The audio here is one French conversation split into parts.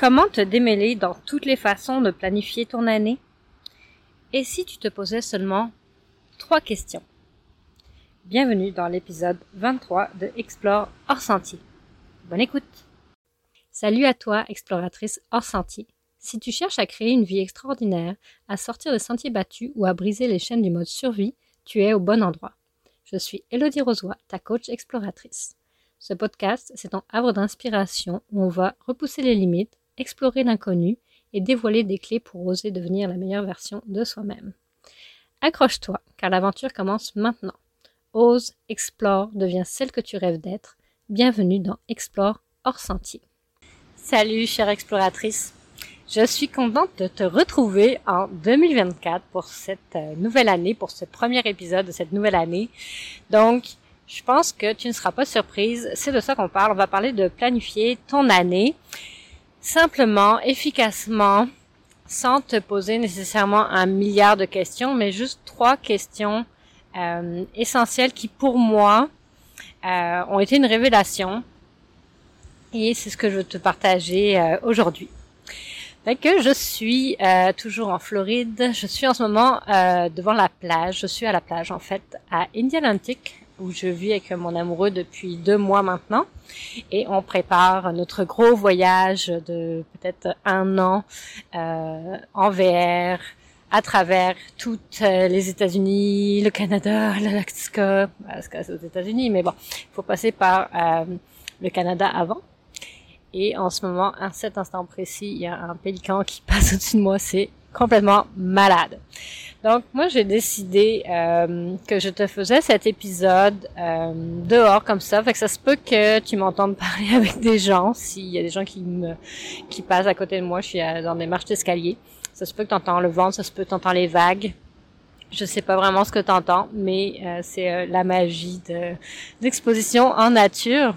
Comment te démêler dans toutes les façons de planifier ton année? Et si tu te posais seulement trois questions? Bienvenue dans l'épisode 23 de Explore hors sentier. Bonne écoute Salut à toi, exploratrice hors sentier. Si tu cherches à créer une vie extraordinaire, à sortir des sentiers battus ou à briser les chaînes du mode survie, tu es au bon endroit. Je suis Elodie Rosoy, ta coach exploratrice. Ce podcast, c'est ton havre d'inspiration où on va repousser les limites, explorer l'inconnu et dévoiler des clés pour oser devenir la meilleure version de soi-même. Accroche-toi, car l'aventure commence maintenant. Ose, explore, deviens celle que tu rêves d'être. Bienvenue dans Explore hors sentier. Salut, chère exploratrice. Je suis contente de te retrouver en 2024 pour cette euh, nouvelle année, pour ce premier épisode de cette nouvelle année. Donc, je pense que tu ne seras pas surprise. C'est de ça qu'on parle. On va parler de planifier ton année simplement, efficacement, sans te poser nécessairement un milliard de questions, mais juste trois questions euh, essentielles qui, pour moi, euh, ont été une révélation. Et c'est ce que je veux te partager euh, aujourd'hui. que je suis euh, toujours en Floride. Je suis en ce moment euh, devant la plage. Je suis à la plage en fait à Indialantic où je vis avec mon amoureux depuis deux mois maintenant. Et on prépare notre gros voyage de peut-être un an euh, en VR à travers toutes euh, les États-Unis, le Canada, l'Alaska, que c'est aux États-Unis, mais bon, il faut passer par euh, le Canada avant. Et en ce moment, à cet instant précis, il y a un pélican qui passe au-dessus de moi, c'est complètement malade. Donc moi j'ai décidé euh, que je te faisais cet épisode euh, dehors comme ça, fait que ça se peut que tu m'entendes parler avec des gens, s'il y a des gens qui me qui passent à côté de moi, je suis dans des marches d'escalier. Ça se peut que tu entends le vent, ça se peut que tu entends les vagues. Je sais pas vraiment ce que tu entends, mais euh, c'est la magie de d'exposition en nature.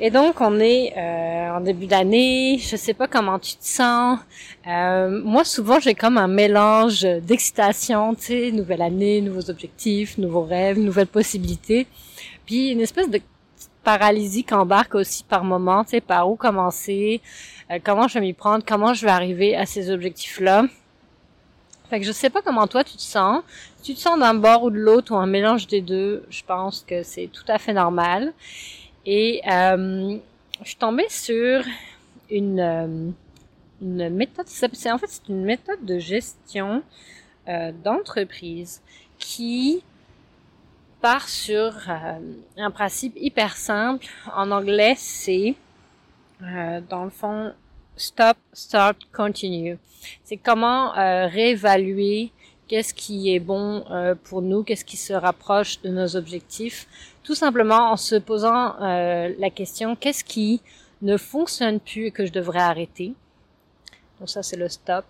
Et donc, on est euh, en début d'année. Je sais pas comment tu te sens. Euh, moi, souvent, j'ai comme un mélange d'excitation, tu sais, nouvelle année, nouveaux objectifs, nouveaux rêves, nouvelles possibilités. Puis une espèce de paralysie qui embarque aussi par moment, tu sais, par où commencer, euh, comment je vais m'y prendre, comment je vais arriver à ces objectifs-là. Fait que je sais pas comment toi tu te sens. Tu te sens d'un bord ou de l'autre ou un mélange des deux, je pense que c'est tout à fait normal. Et euh, je suis tombée sur une, euh, une méthode, en fait c'est une méthode de gestion euh, d'entreprise qui part sur euh, un principe hyper simple. En anglais, c'est euh, dans le fond stop, start, continue. C'est comment réévaluer qu'est-ce qui est bon pour nous, qu'est-ce qui se rapproche de nos objectifs tout simplement en se posant euh, la question qu'est-ce qui ne fonctionne plus et que je devrais arrêter? Donc ça c'est le stop.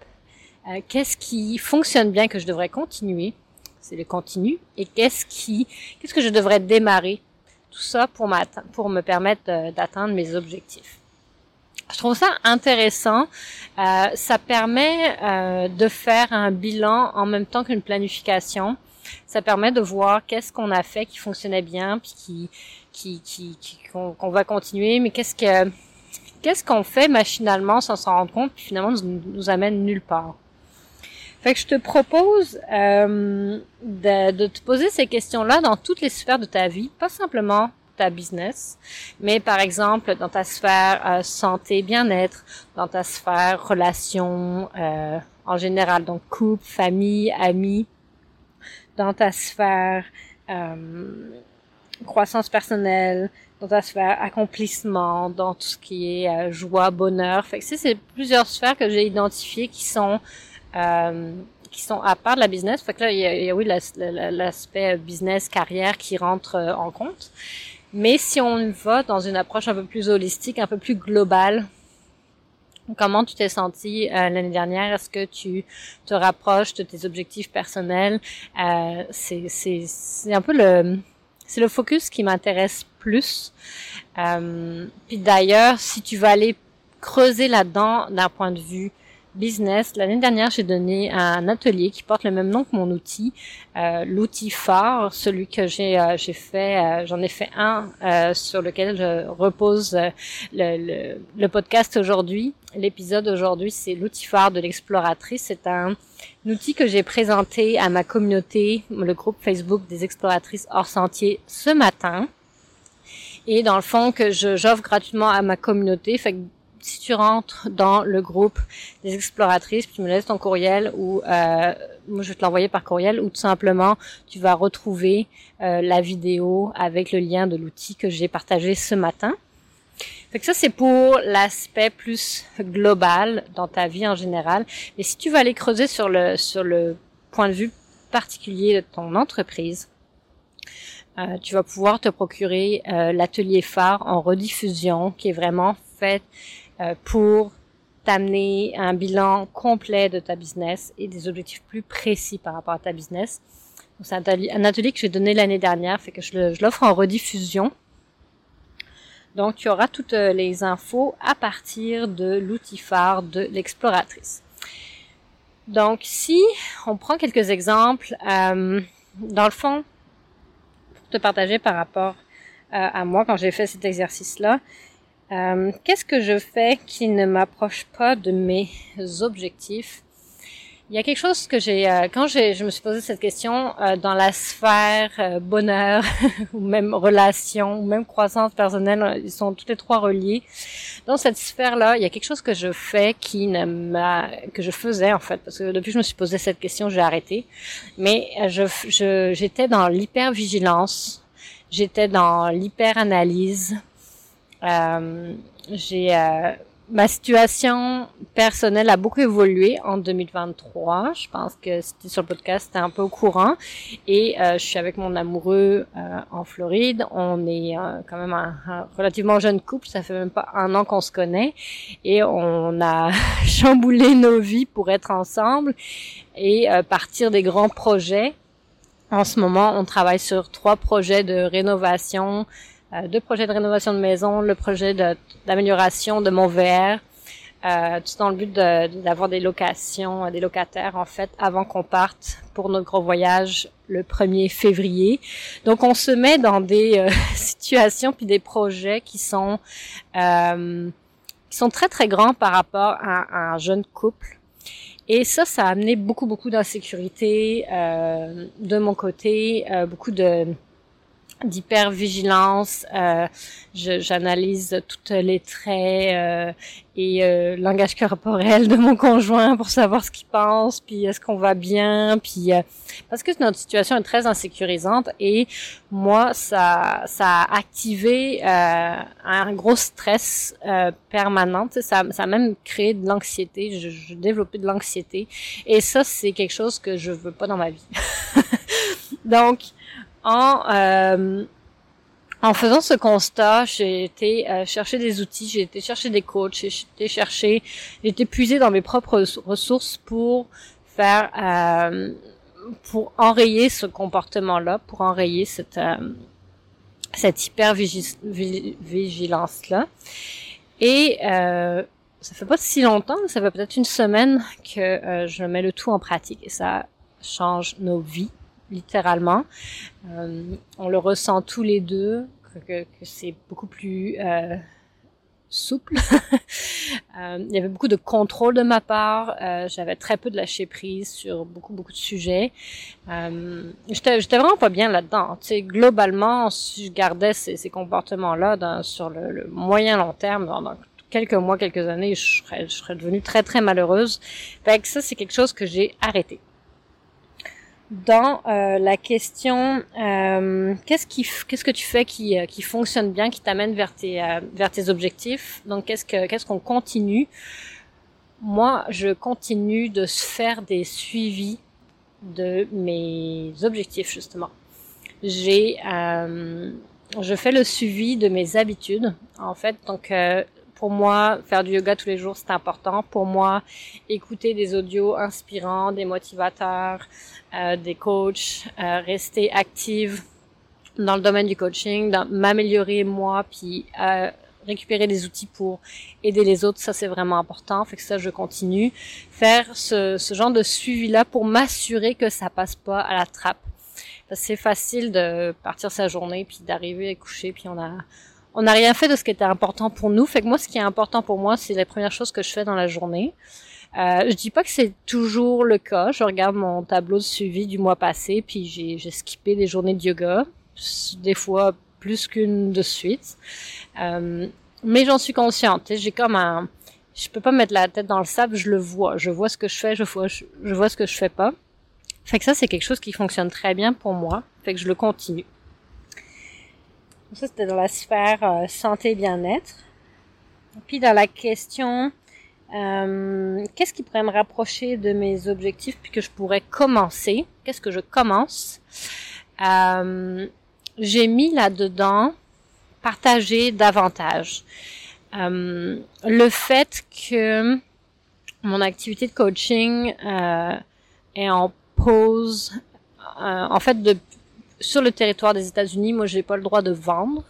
Euh, qu'est-ce qui fonctionne bien que je devrais continuer? C'est le continu. Et qu'est-ce qui qu'est-ce que je devrais démarrer? Tout ça pour pour me permettre euh, d'atteindre mes objectifs. Je trouve ça intéressant. Euh, ça permet euh, de faire un bilan en même temps qu'une planification ça permet de voir qu'est-ce qu'on a fait qui fonctionnait bien, puis qui, qui, qui, qu'on, va continuer, mais qu'est-ce que, qu'est-ce qu'on fait machinalement sans s'en rendre compte, puis finalement nous, nous amène nulle part? Fait que je te propose euh, de, de, te poser ces questions-là dans toutes les sphères de ta vie, pas simplement ta business, mais par exemple dans ta sphère euh, santé, bien-être, dans ta sphère relation euh, en général, donc couple, famille, amis, dans ta sphère euh, croissance personnelle, dans ta sphère accomplissement, dans tout ce qui est euh, joie, bonheur. Fait que c'est plusieurs sphères que j'ai identifiées qui sont euh, qui sont à part de la business. Fait que là, il y a, il y a oui l'aspect business, carrière qui rentre euh, en compte. Mais si on va dans une approche un peu plus holistique, un peu plus globale, Comment tu t'es senti euh, l'année dernière? Est-ce que tu te rapproches de tes objectifs personnels? Euh, C'est un peu le c'est le focus qui m'intéresse plus. Euh, puis d'ailleurs, si tu vas aller creuser là-dedans d'un point de vue business. L'année dernière, j'ai donné un atelier qui porte le même nom que mon outil, euh, l'outil phare, celui que j'ai euh, fait, euh, j'en ai fait un sur lequel je repose le, podcast aujourd'hui. L'épisode aujourd'hui, c'est l'outil phare de l'exploratrice. C'est un, outil que j'ai présenté à ma communauté, le groupe Facebook des exploratrices hors sentier ce matin. Et dans le fond, que j'offre gratuitement à ma communauté. Si tu rentres dans le groupe des exploratrices, tu me laisses ton courriel ou euh, moi je vais te l'envoyer par courriel ou tout simplement tu vas retrouver euh, la vidéo avec le lien de l'outil que j'ai partagé ce matin. Fait que ça c'est pour l'aspect plus global dans ta vie en général. Mais si tu vas aller creuser sur le sur le point de vue particulier de ton entreprise, euh, tu vas pouvoir te procurer euh, l'atelier phare en rediffusion qui est vraiment fait pour t'amener un bilan complet de ta business et des objectifs plus précis par rapport à ta business. C'est un atelier que j'ai donné l'année dernière, fait que je l'offre en rediffusion. Donc, tu auras toutes euh, les infos à partir de l'outil phare de l'exploratrice. Donc, si on prend quelques exemples, euh, dans le fond, pour te partager par rapport à moi quand j'ai fait cet exercice-là, euh, qu'est-ce que je fais qui ne m'approche pas de mes objectifs? Il y a quelque chose que j'ai, euh, quand je me suis posé cette question euh, dans la sphère bonheur ou même relation ou même croissance personnelle, ils sont tous les trois reliés. Dans cette sphère-là, il y a quelque chose que je fais qui ne m'a, que je faisais en fait, parce que depuis que je me suis posé cette question, j'ai arrêté. Mais je, j'étais dans l'hypervigilance, j'étais dans l'hyperanalyse euh, j'ai euh, ma situation personnelle a beaucoup évolué en 2023. Je pense que c'était sur le podcast, c'était un peu au courant. Et euh, je suis avec mon amoureux euh, en Floride. On est euh, quand même un, relativement jeune couple. Ça fait même pas un an qu'on se connaît. Et on a chamboulé nos vies pour être ensemble et partir des grands projets. En ce moment, on travaille sur trois projets de rénovation euh, deux projets de rénovation de maison, le projet d'amélioration de, mon VR, euh, tout dans le but d'avoir des locations, des locataires en fait, avant qu'on parte pour notre gros voyage le 1er février. Donc on se met dans des euh, situations puis des projets qui sont euh, qui sont très très grands par rapport à, un jeune couple. Et ça, ça a amené beaucoup beaucoup d'insécurité euh, de mon côté, euh, beaucoup de d'hypervigilance. Euh, J'analyse toutes les traits euh, et euh, langage corporel de mon conjoint pour savoir ce qu'il pense, puis est-ce qu'on va bien, puis euh, parce que notre situation est très insécurisante et moi ça ça a activé euh, un gros stress euh, permanent, ça ça a même créé de l'anxiété, je, je développais de l'anxiété et ça c'est quelque chose que je veux pas dans ma vie. Donc en, euh, en faisant ce constat, j'ai été euh, chercher des outils, j'ai été chercher des coachs, j'ai été chercher, j'ai été puiser dans mes propres ressources pour faire, euh, pour enrayer ce comportement-là, pour enrayer cette cette hyper vigilance là. Et euh, ça fait pas si longtemps, ça fait peut-être une semaine que je mets le tout en pratique et ça change nos vies littéralement. Euh, on le ressent tous les deux, que, que c'est beaucoup plus euh, souple. euh, il y avait beaucoup de contrôle de ma part. Euh, J'avais très peu de lâcher prise sur beaucoup beaucoup de sujets. Euh, J'étais vraiment pas bien là-dedans. Tu sais, globalement, si je gardais ces, ces comportements-là sur le, le, moyen long terme, dans, quelques mois, quelques années, je serais, je serais devenue très très malheureuse. Fait que ça, c'est quelque chose que j'ai arrêté dans euh, la question euh, qu'est-ce qui qu'est-ce que tu fais qui, euh, qui fonctionne bien, qui t'amène vers tes euh, vers tes objectifs? Donc qu'est-ce que qu'est-ce qu'on continue? Moi, je continue de faire des suivis de mes objectifs justement. J'ai je fais le suivi de mes habitudes en fait. Donc pour moi, faire du yoga tous les jours, c'est important. Pour moi, écouter des audios inspirants, des motivateurs, euh, des coachs, euh, rester active dans le domaine du coaching, m'améliorer moi, puis euh, récupérer des outils pour aider les autres, ça c'est vraiment important. Fait que ça, je continue. Faire ce, ce genre de suivi-là pour m'assurer que ça passe pas à la trappe. C'est facile de partir sa journée puis d'arriver à coucher puis on a on n'a rien fait de ce qui était important pour nous. Fait que moi, ce qui est important pour moi, c'est les premières choses que je fais dans la journée. Euh, je dis pas que c'est toujours le cas. Je regarde mon tableau de suivi du mois passé, puis j'ai, j'ai skippé des journées de yoga, des fois plus qu'une de suite. Euh, mais j'en suis consciente. J'ai comme un, je peux pas mettre la tête dans le sable. Je le vois. Je vois ce que je fais. Je vois, je, vois ce que je fais pas. Fait que ça, c'est quelque chose qui fonctionne très bien pour moi. Fait que je le continue. Ça, c'était dans la sphère euh, santé bien-être. Puis dans la question euh, qu'est-ce qui pourrait me rapprocher de mes objectifs puis que je pourrais commencer? Qu'est-ce que je commence? Euh, J'ai mis là-dedans partager davantage. Le fait que mon activité de coaching est en pause, en fait, de, sur le territoire des États-Unis, moi, j'ai pas le droit de vendre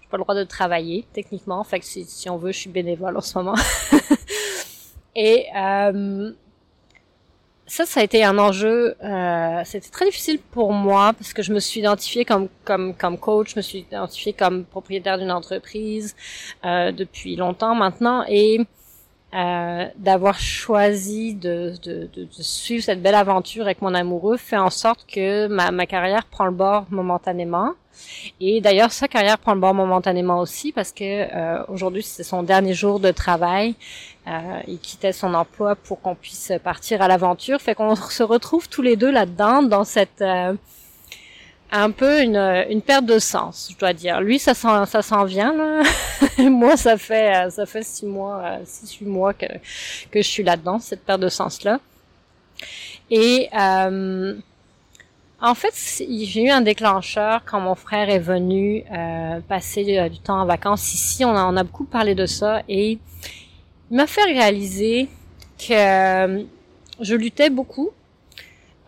j'ai pas le droit de travailler techniquement. Fait que si, si on veut, je suis bénévole en ce moment. Et euh, ça, ça a été un enjeu. Euh, C'était très difficile pour moi parce que je me suis identifiée comme comme comme coach, je me suis identifiée comme propriétaire d'une entreprise euh, depuis longtemps maintenant et euh, d'avoir choisi de, de, de, de, suivre cette belle aventure avec mon amoureux fait en sorte que ma, ma carrière prend le bord momentanément. Et d'ailleurs, sa carrière prend le bord momentanément aussi parce que euh, aujourd'hui, c'est son dernier jour de travail. Euh, il quittait son emploi pour qu'on puisse partir à l'aventure. Fait qu'on se retrouve tous les deux là-dedans, dans cette euh, un peu une, une perte de sens, je dois dire. Lui, ça s'en ça s'en vient. Là. Moi, ça fait ça fait six mois, six huit mois que que je suis là-dedans, cette perte de sens là. Et euh, en fait, j'ai eu un déclencheur quand mon frère est venu euh, passer euh, du temps en vacances ici. On, en a beaucoup parlé de ça et il m'a fait réaliser que euh, je luttais beaucoup.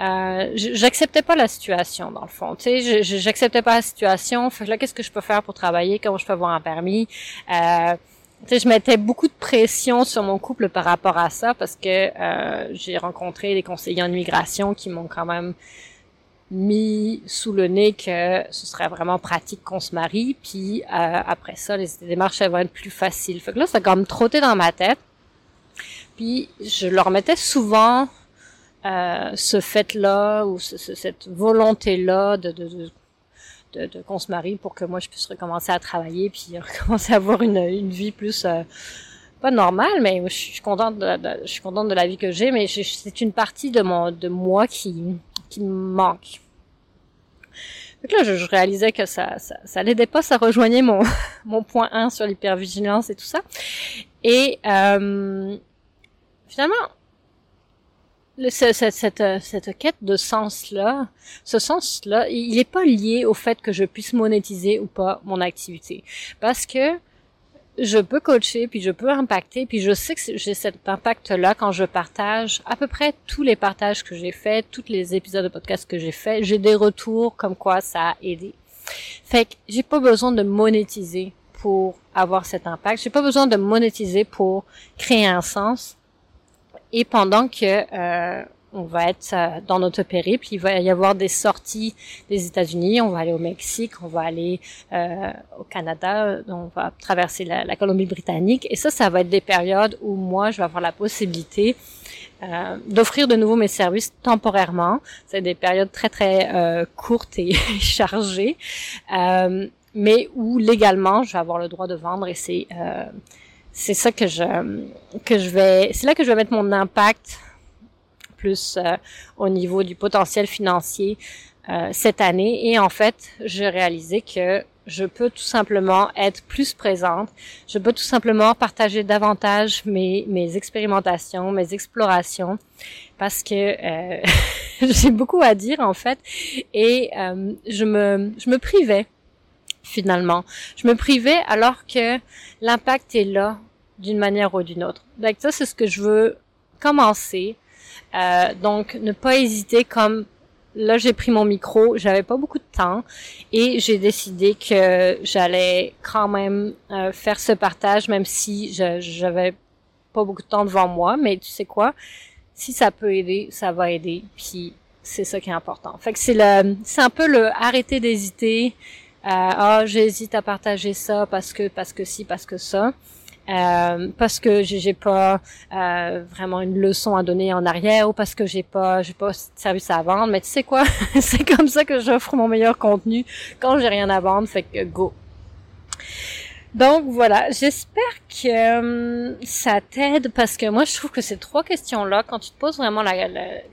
Euh, j'acceptais pas la situation dans le fond. Tu sais, j'acceptais pas la situation. Fait là, qu'est-ce que je peux faire pour travailler? Comment je peux avoir un permis? Euh, tu sais, je mettais beaucoup de pression sur mon couple par rapport à ça parce que j'ai rencontré des conseillers en immigration qui m'ont quand même mis sous le nez que ce serait vraiment pratique qu'on se marie, puis euh, après ça, les démarches vont être plus faciles. Fait que là, ça a comme trotté dans ma tête. Puis je leur mettais souvent euh, ce fait-là ou cette volonté-là de, de, de, de, qu'on se marie pour que moi je puisse recommencer à travailler puis recommencer à avoir une, une vie plus euh, pas normale mais je suis contente de, je suis contente de la vie que j'ai mais c'est une partie de mon de moi qui qui me manque donc là, je, réalisais que ça, ça, ça l'aidait pas, ça rejoignait mon, mon point 1 sur l'hypervigilance et tout ça. Et euh, finalement, le, cette, cette, cette, quête de sens-là, ce sens-là, il n'est pas lié au fait que je puisse monétiser ou pas mon activité. Parce que je peux coacher, puis je peux impacter, puis je sais que j'ai cet impact-là quand je partage à peu près tous les partages que j'ai faits, tous les épisodes de podcast que j'ai faits, j'ai des retours comme quoi ça a aidé. Fait que j'ai pas besoin de monétiser pour avoir cet impact. J'ai pas besoin de monétiser pour créer un sens. Et pendant que euh, on va être euh, dans notre périple, il va y avoir des sorties des États-Unis, on va aller au Mexique, on va aller euh, au Canada, on va traverser la, Colombie-Britannique, et ça, ça va être des périodes où moi, je vais avoir la possibilité euh, d'offrir de nouveau mes services temporairement. C'est des périodes très très euh, courtes et chargées, euh, mais où légalement, je vais avoir le droit de vendre, et c'est c'est ça que je que je vais, c'est là que je vais mettre mon impact plus euh, au niveau du potentiel financier euh, cette année. Et en fait, j'ai réalisé que je peux tout simplement être plus présente. Je peux tout simplement partager davantage mes, mes expérimentations, mes explorations, parce que euh, j'ai beaucoup à dire en fait, et je me je me privais finalement. Je me privais alors que l'impact est là d'une manière ou d'une autre. Donc ça, c'est ce que je veux commencer euh, donc, ne pas hésiter comme là j'ai pris mon micro, j'avais pas beaucoup de temps et j'ai décidé que j'allais quand même euh, faire ce partage même si j'avais pas beaucoup de temps devant moi, mais tu sais quoi, si ça peut aider, ça va aider, puis c'est ça qui est important. Fait que c'est le, c'est un peu le arrêter d'hésiter. Ah, j'hésite à partager ça parce que parce que si parce que ça. Euh, parce que j'ai pas euh, vraiment une leçon à donner en arrière ou parce que j'ai pas j'ai pas de service à vendre. Mais tu sais quoi? C'est comme ça que j'offre mon meilleur contenu quand j'ai rien à vendre. Fait que go donc voilà, j'espère que euh, ça t'aide parce que moi je trouve que ces trois questions-là, quand tu te poses vraiment la,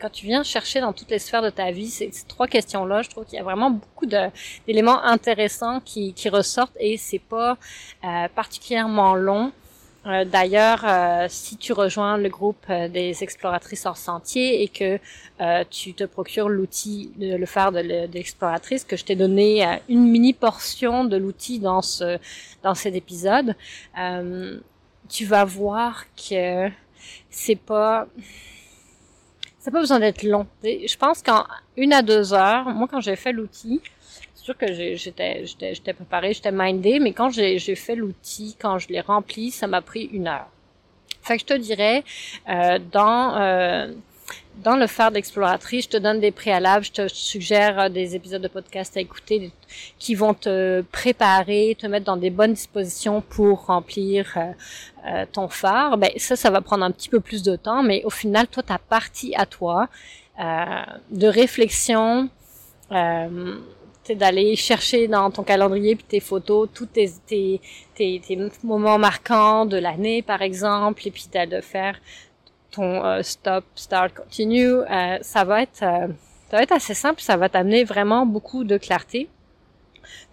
quand tu viens chercher dans toutes les sphères de ta vie, ces, trois questions-là, je trouve qu'il y a vraiment beaucoup d'éléments intéressants qui, qui ressortent et c'est pas euh, particulièrement long. Euh, d'ailleurs, euh, si tu rejoins le groupe euh, des exploratrices hors sentier et que tu te procures l'outil, le phare de l'exploratrice, que je t'ai donné une mini portion de l'outil dans ce dans cet épisode, tu vas voir que c'est pas ça pas besoin d'être long. Je pense qu'en une à deux heures, moi quand j'ai fait l'outil, que j'étais j'étais préparée, j'étais mindée, mais quand j'ai fait l'outil, quand je l'ai rempli, ça m'a pris une heure. Fait que je te dirais, euh, dans euh, dans le phare d'exploratrice, je te donne des préalables, je te suggère euh, des épisodes de podcast à écouter qui vont te préparer, te mettre dans des bonnes dispositions pour remplir ton phare. Ben ça, ça va prendre un petit peu plus de temps, mais au final, toi, ta partie à toi de réflexion, d'aller chercher dans ton calendrier puis tes photos tous tes, tes, tes, moments marquants de l'année par exemple et puis de faire ton euh, stop, start, continue. Euh, ça va être euh, ça va être assez simple, ça va t'amener vraiment beaucoup de clarté.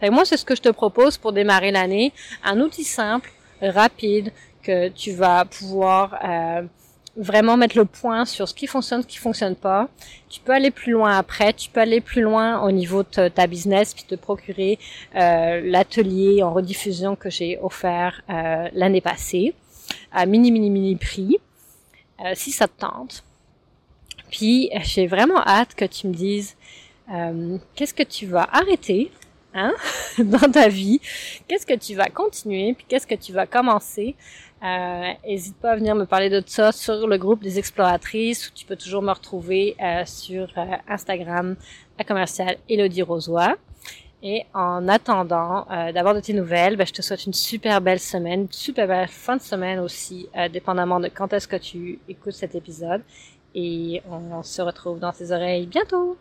Fait moi c'est ce que je te propose pour démarrer l'année, un outil simple, rapide que tu vas pouvoir vraiment mettre le point sur ce qui fonctionne, ce qui fonctionne pas. Tu peux aller plus loin après, tu peux aller plus loin au niveau de ta business puis te procurer euh, l'atelier en rediffusion que j'ai offert euh, l'année passée à mini mini mini prix euh, si ça te tente. Puis j'ai vraiment hâte que tu me dises qu'est-ce que tu vas arrêter hein, dans ta vie, qu'est-ce que tu vas continuer, puis qu'est-ce que tu vas commencer? Euh, N'hésite pas à venir me parler de ça sur le groupe des exploratrices où tu peux toujours me retrouver euh, sur euh, Instagram à commercial Elodie Rosoy. Et en attendant euh, d'avoir de tes nouvelles, ben, je te souhaite une super belle semaine, une super belle fin de semaine aussi, dépendamment de quand est-ce que tu écoutes cet épisode. Et on se retrouve dans tes oreilles bientôt.